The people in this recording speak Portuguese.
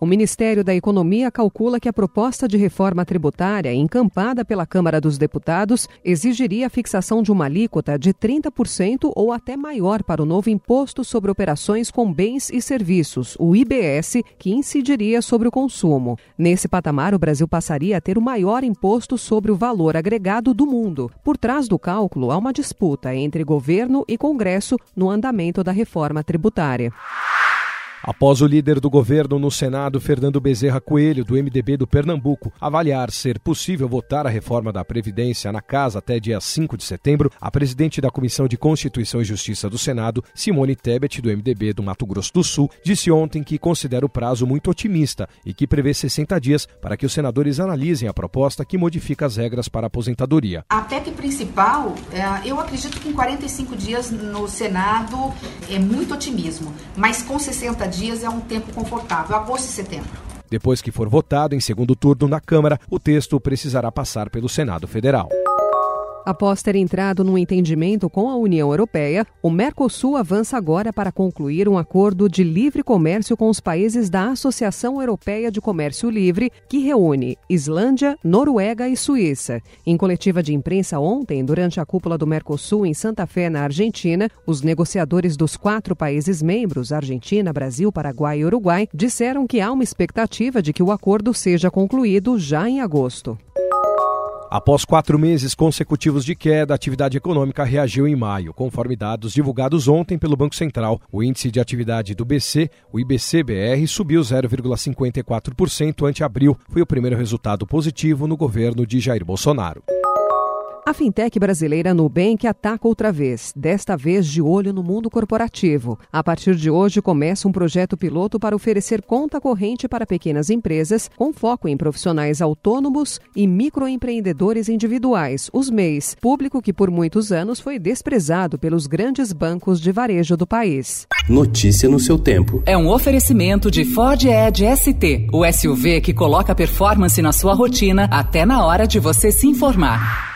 O Ministério da Economia calcula que a proposta de reforma tributária encampada pela Câmara dos Deputados exigiria a fixação de uma alíquota de 30% ou até maior para o novo Imposto sobre Operações com Bens e Serviços, o IBS, que incidiria sobre o consumo. Nesse patamar, o Brasil passaria a ter o maior imposto sobre o valor agregado do mundo. Por trás do cálculo, há uma disputa entre governo e Congresso no andamento da reforma tributária. Após o líder do governo no Senado, Fernando Bezerra Coelho, do MDB do Pernambuco, avaliar ser possível votar a reforma da Previdência na casa até dia 5 de setembro, a presidente da Comissão de Constituição e Justiça do Senado, Simone Tebet, do MDB do Mato Grosso do Sul, disse ontem que considera o prazo muito otimista e que prevê 60 dias para que os senadores analisem a proposta que modifica as regras para a aposentadoria. A PEC principal, é, eu acredito que em 45 dias no Senado é muito otimismo, mas com 60 dias é um tempo confortável, agosto e setembro. Depois que for votado em segundo turno na Câmara, o texto precisará passar pelo Senado Federal. Após ter entrado num entendimento com a União Europeia, o Mercosul avança agora para concluir um acordo de livre comércio com os países da Associação Europeia de Comércio Livre, que reúne Islândia, Noruega e Suíça. Em coletiva de imprensa ontem, durante a cúpula do Mercosul em Santa Fé, na Argentina, os negociadores dos quatro países membros, Argentina, Brasil, Paraguai e Uruguai, disseram que há uma expectativa de que o acordo seja concluído já em agosto. Após quatro meses consecutivos de queda, a atividade econômica reagiu em maio, conforme dados divulgados ontem pelo Banco Central. O índice de atividade do BC, o IBC-BR, subiu 0,54% ante abril. Foi o primeiro resultado positivo no governo de Jair Bolsonaro. A fintech brasileira Nubank ataca outra vez, desta vez de olho no mundo corporativo. A partir de hoje começa um projeto piloto para oferecer conta corrente para pequenas empresas, com foco em profissionais autônomos e microempreendedores individuais, os MEIs, público que por muitos anos foi desprezado pelos grandes bancos de varejo do país. Notícia no seu tempo. É um oferecimento de Ford Edge ST, o SUV que coloca performance na sua rotina até na hora de você se informar.